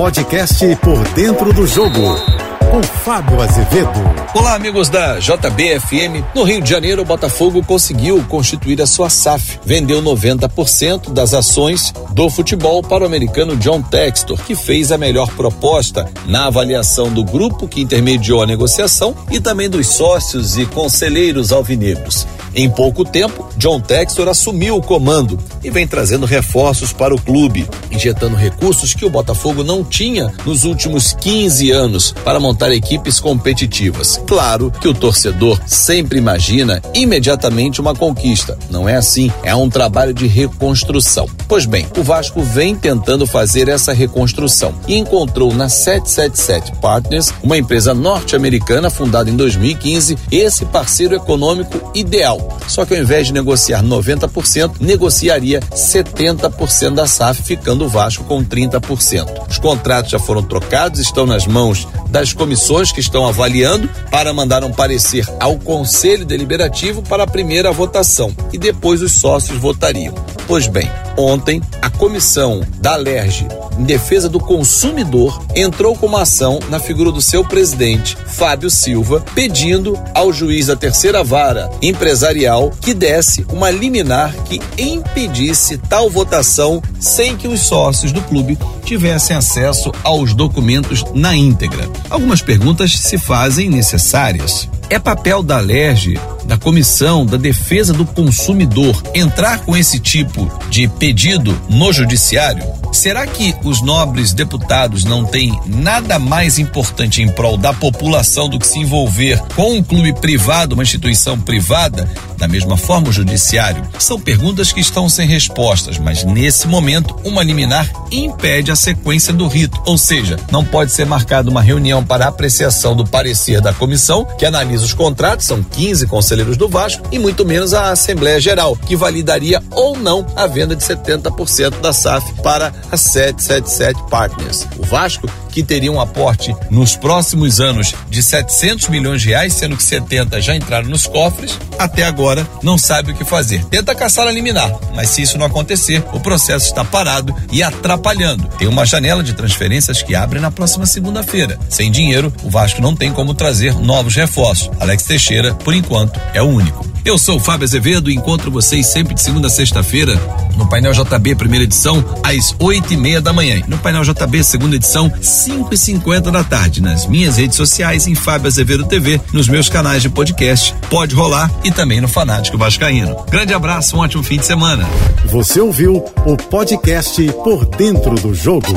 podcast Por Dentro do Jogo com Fábio Azevedo. Olá, amigos da JBFM. No Rio de Janeiro, o Botafogo conseguiu constituir a sua SAF. Vendeu 90% das ações do futebol para o americano John Textor, que fez a melhor proposta na avaliação do grupo que intermediou a negociação e também dos sócios e conselheiros alvinegros. Em pouco tempo, John Textor assumiu o comando e vem trazendo reforços para o clube, injetando recursos que o Botafogo não tinha nos últimos 15 anos para montar equipes competitivas. Claro que o torcedor sempre imagina imediatamente uma conquista. Não é assim, é um trabalho de reconstrução. Pois bem, o Vasco vem tentando fazer essa reconstrução e encontrou na 777 Partners, uma empresa norte-americana fundada em 2015, esse parceiro econômico ideal só que ao invés de negociar 90%, negociaria 70% da SAF, ficando o Vasco com 30%. Os contratos já foram trocados, estão nas mãos das comissões que estão avaliando para mandar um parecer ao Conselho Deliberativo para a primeira votação e depois os sócios votariam. Pois bem, ontem a comissão da Alerj em defesa do consumidor entrou com uma ação na figura do seu presidente, Fábio Silva, pedindo ao juiz da terceira vara empresarial que desse uma liminar que impedisse tal votação sem que os sócios do clube tivessem acesso aos documentos na íntegra. Algumas perguntas se fazem necessárias. É papel da Alerj, da Comissão da Defesa do Consumidor, entrar com esse tipo de pedido no Judiciário? Será que os nobres deputados não têm nada mais importante em prol da população do que se envolver com um clube privado, uma instituição privada? Da mesma forma, o Judiciário? São perguntas que estão sem respostas, mas nesse momento, uma liminar impede a sequência do rito, ou seja, não pode ser marcada uma reunião para apreciação do parecer da comissão, que analisa os contratos, são 15 conselheiros do Vasco, e muito menos a Assembleia Geral, que validaria ou não a venda de 70% da SAF para a 777 Partners. O Vasco, que teria um aporte nos próximos anos de 700 milhões de reais, sendo que 70 já entraram nos cofres, até agora não sabe o que fazer. Tenta caçar a liminar, mas se isso não acontecer, o processo está parado e atrapalhando. Tem uma janela de transferências que abre na próxima segunda-feira. Sem dinheiro, o Vasco não tem como trazer novos reforços. Alex Teixeira, por enquanto, é o único. Eu sou o Fábio Azevedo e encontro vocês sempre de segunda a sexta-feira no painel JB, primeira edição, às oito e meia da manhã. No painel JB, segunda edição, cinco e cinquenta da tarde. Nas minhas redes sociais, em Fábio Azevedo TV, nos meus canais de podcast, pode rolar e também no Fanático Vascaíno. Grande abraço, um ótimo fim de semana. Você ouviu o podcast Por Dentro do Jogo.